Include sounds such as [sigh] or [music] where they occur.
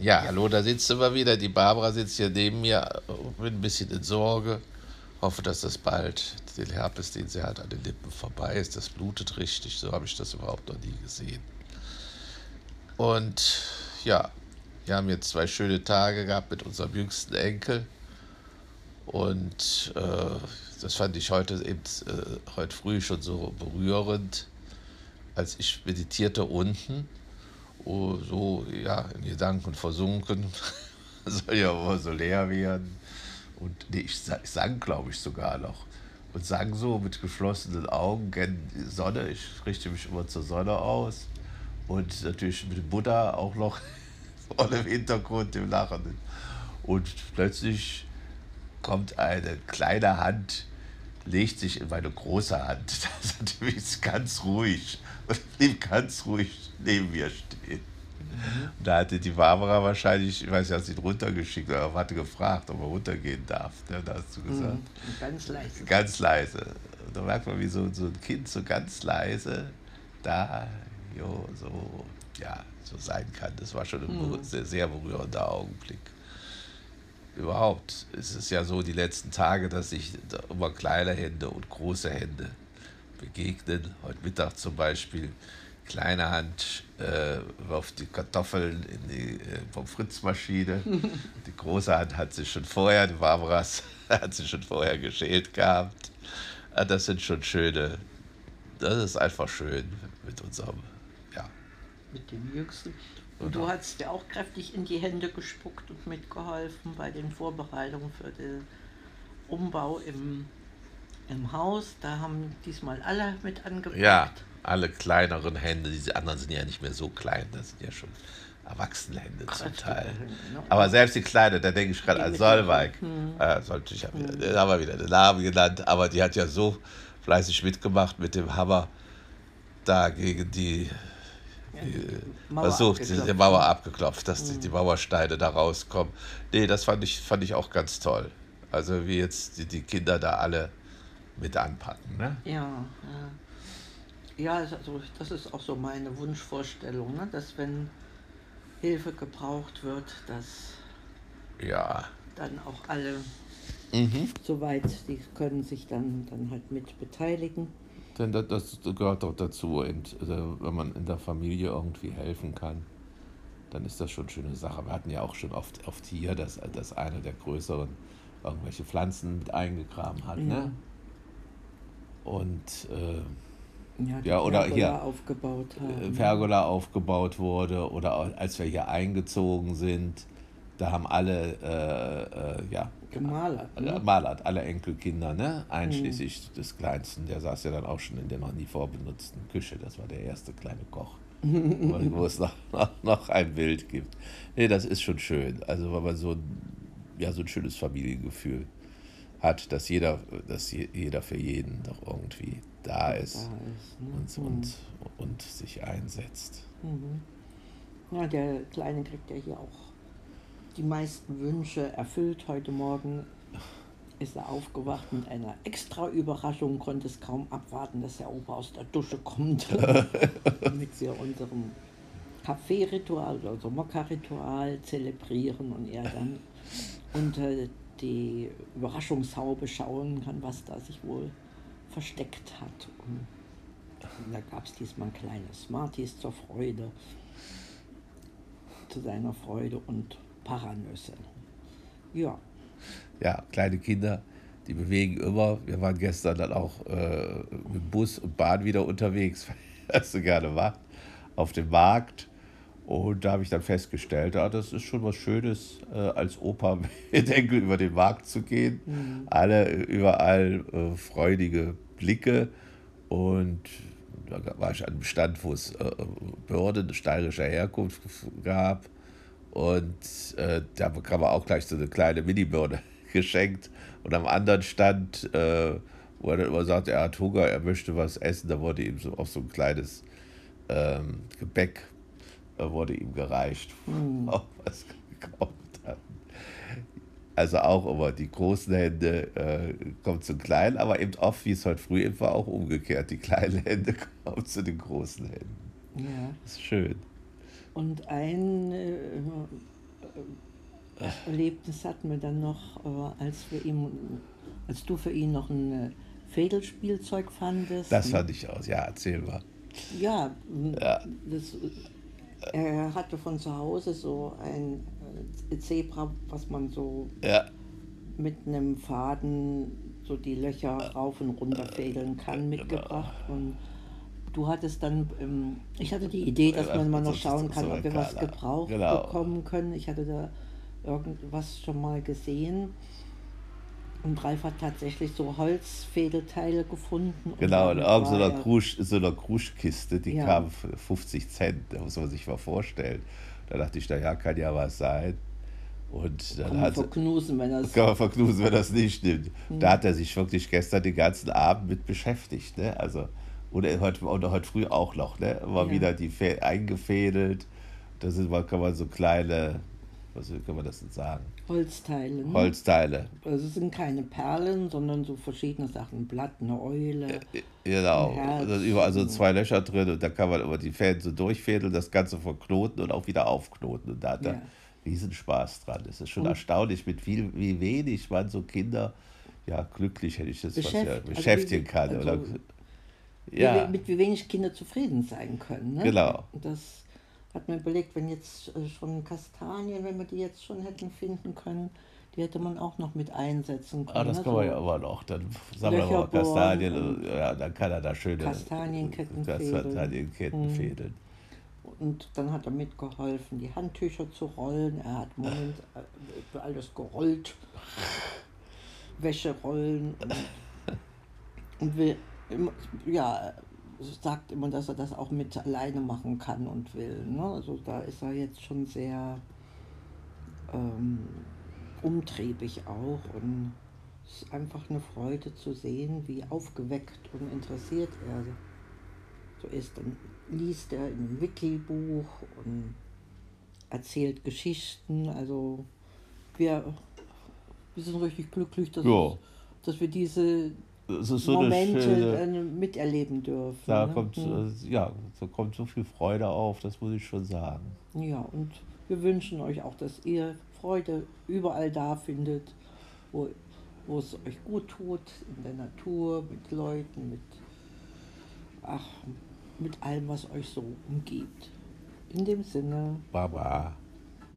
Ja, hallo, da sitzt du mal wieder. Die Barbara sitzt hier neben mir, bin ein bisschen in Sorge. Hoffe, dass das bald, den Herpes, den sie hat, an den Lippen vorbei ist. Das blutet richtig. So habe ich das überhaupt noch nie gesehen. Und ja, wir haben jetzt zwei schöne Tage gehabt mit unserem jüngsten Enkel. Und äh, das fand ich heute eben äh, heute früh schon so berührend, als ich meditierte unten, oh, so ja in Gedanken versunken, [laughs] soll ja wohl so leer werden. Und nee, ich, ich sang, glaube ich, sogar noch. Und sang so mit geschlossenen Augen gen Sonne. Ich richte mich immer zur Sonne aus. Und natürlich mit Buddha auch noch [laughs] vor dem Hintergrund, dem Lachenden. Und plötzlich kommt eine kleine Hand, legt sich in meine große Hand. [laughs] Das ist ganz ruhig und blieb ganz ruhig neben mir stehen. Mhm. Da hatte die Barbara wahrscheinlich, ich weiß nicht, hat sie runtergeschickt oder hatte gefragt, ob er runtergehen darf. Ne? Da hast du mhm. gesagt. Mhm. Ganz leise. Ganz leise. Und da merkt man, wie so, so ein Kind so ganz leise da, jo, so, ja, so sein kann. Das war schon ein mhm. sehr, sehr berührender Augenblick überhaupt ist es ja so die letzten Tage, dass sich immer kleine Hände und große Hände begegnen. Heute Mittag zum Beispiel, kleine Hand äh, wirft die Kartoffeln in die äh, Pommes frites Maschine. [laughs] Die große Hand hat sie schon vorher, die Barbaras [laughs] hat sie schon vorher geschält gehabt. Ah, das sind schon schöne, das ist einfach schön mit unserem, ja. Mit dem Jüngsten. Und du hast dir auch kräftig in die Hände gespuckt und mitgeholfen bei den Vorbereitungen für den Umbau im, im Haus. Da haben diesmal alle mit angepackt. Ja, alle kleineren Hände. Diese anderen sind ja nicht mehr so klein. Das sind ja schon Erwachsenenhände zum Teil. Ne? Aber selbst die kleine, da denke ich gerade an Solveig. Hm. Äh, sollte ich, hm. Den haben wir wieder den Namen genannt. Aber die hat ja so fleißig mitgemacht mit dem Hammer da gegen die versucht, die Mauer abgeklopft, dass mhm. die, Mauersteine da rauskommen. Nee, das fand ich, fand ich auch ganz toll. Also wie jetzt die, die Kinder da alle mit anpacken. Ne? Ja, ja. Ja, also das ist auch so meine Wunschvorstellung, ne? dass wenn Hilfe gebraucht wird, dass ja. dann auch alle mhm. soweit, die können sich dann, dann halt mit beteiligen. Denn das, das gehört doch dazu. Und, also, wenn man in der Familie irgendwie helfen kann, dann ist das schon eine schöne Sache. Wir hatten ja auch schon oft, oft hier, dass, dass einer der größeren irgendwelche Pflanzen mit eingegraben hat. Ne? Ja. Ne? Und äh, ja, ja, oder Pergola hier aufgebaut haben. Äh, Pergola aufgebaut wurde oder als wir hier eingezogen sind, da haben alle äh, äh, ja, gemalert. Ne? Malert, alle Enkelkinder, ne? einschließlich mhm. des Kleinsten. Der saß ja dann auch schon in der noch nie vorbenutzten Küche. Das war der erste kleine Koch, wo es noch, noch, noch, ein Bild gibt. Nee, das ist schon schön. Also, weil man so ja, so ein schönes Familiengefühl hat, dass jeder, dass jeder für jeden doch irgendwie da ist, da ist ne? und, mhm. und, und sich einsetzt. Mhm. Ja, der Kleine kriegt ja hier auch die meisten Wünsche erfüllt. Heute Morgen ist er aufgewacht mit einer extra Überraschung, konnte es kaum abwarten, dass der Opa aus der Dusche kommt, [laughs] damit wir unserem Kaffee-Ritual also Mokka-Ritual zelebrieren und er dann unter die Überraschungshaube schauen kann, was da sich wohl versteckt hat. Und da gab es diesmal ein kleines Smarties zur Freude, zu seiner Freude und Paranüsse. Ja. Ja, kleine Kinder, die bewegen immer. Wir waren gestern dann auch äh, mit Bus und Bahn wieder unterwegs, [laughs] was du gerne machst, auf dem Markt. Und da habe ich dann festgestellt, ja, das ist schon was Schönes, äh, als Opa [laughs] mit Enkel über den Markt zu gehen. Mhm. Alle, überall äh, freudige Blicke. Und da war ich an einem Stand, wo es äh, Börden steirischer Herkunft gab. Und äh, da bekam er auch gleich so eine kleine Minibirne [laughs] geschenkt. Und am anderen stand, äh, wo er dann immer sagte, er hat Hunger, er möchte was essen, da wurde ihm so auch so ein kleines ähm, Gebäck äh, wurde ihm gereicht, [laughs] auch was gekauft hat. Also auch immer die großen Hände äh, kommen zu den kleinen, aber eben oft, wie es heute früh eben war, auch umgekehrt. Die kleinen Hände [laughs] kommen zu den großen Händen. Ja. Das ist schön. Und ein äh, äh, Erlebnis hatten wir dann noch, äh, als wir ihm, als du für ihn noch ein äh, Fädelspielzeug fandest. Das fand ich aus. Ja, erzähl mal. Ja, Ja. Das, er hatte von zu Hause so ein äh, Zebra, was man so Ja, mit einem Faden so die Löcher rauf und runter fädeln kann, mitgebracht. Und du hattest dann, ähm, ich hatte die Idee, dass man mal noch schauen kann, ob wir was gebraucht Genau. bekommen können. Ich hatte da irgendwas schon mal gesehen. Und Ralf hat tatsächlich so Holzfädelteile gefunden. und genau. In irgendeiner war so einer Krusch, so einer Kruschkiste, die Ja. kam für 50 Cent. Da muss man sich mal vorstellen. Da dachte ich, na ja, kann ja was sein. Und dann Kann man hat verknusen, wenn das. kann man verknusen, wenn das nicht stimmt. Hm. Da hat er sich wirklich gestern den ganzen Abend mit beschäftigt. Ne? Also, oder heute, oder heute früh auch noch. Ne? Mal Ja. wieder die Fä- eingefädelt. Da sind, mal- kann man so kleine, was kann man das denn sagen? Holzteile. Ne? Holzteile. Also es sind keine Perlen, sondern so verschiedene Sachen. Ein Blatt, eine Eule. Genau. Ein Herz. Da sind überall so zwei Löcher drin und da kann man über die Fäden so durchfädeln, das Ganze verknoten und auch wieder aufknoten. Und da hat er Ja. riesen Spaß dran. Es ist schon Und- erstaunlich, mit viel, wie wenig man so Kinder ja glücklich hätte ich das was ja, Beschäft- also beschäftigen wie- kann. also ja, Mit wie wenig Kinder zufrieden sein können. Ne? Genau. Das hat mir überlegt, wenn jetzt äh, schon Kastanien, wenn wir die jetzt schon hätten finden können, die hätte man auch noch mit einsetzen können. ah, das ne? kann man So ja immer noch. Dann sammeln wir mal Kastanien und ja, dann kann er da schöne Kastanienketten fädeln. Mhm. Und dann hat er mitgeholfen, die Handtücher zu rollen. Er hat Moment [laughs] äh, alles gerollt. Wäsche rollen. [laughs] Und, und will, immer, ja, sagt immer, dass er das auch mit alleine machen kann und will. Ne? Also da ist er jetzt schon sehr ähm, umtriebig auch. Und es ist einfach eine Freude zu sehen, wie aufgeweckt und interessiert er so ist. Dann liest er ein Wiki-Buch und erzählt Geschichten. Also wir, wir sind richtig glücklich, dass, Ja. dass wir diese So Momente schöne, äh, miterleben dürfen. da ne? kommt, Hm. äh, ja, da kommt so viel Freude auf, das muss ich schon sagen. Ja, und wir wünschen euch auch, dass ihr Freude überall da findet, wo, wo es euch gut tut, in der Natur, mit Leuten, mit, ach, mit allem, was euch so umgibt. In dem Sinne, Baba.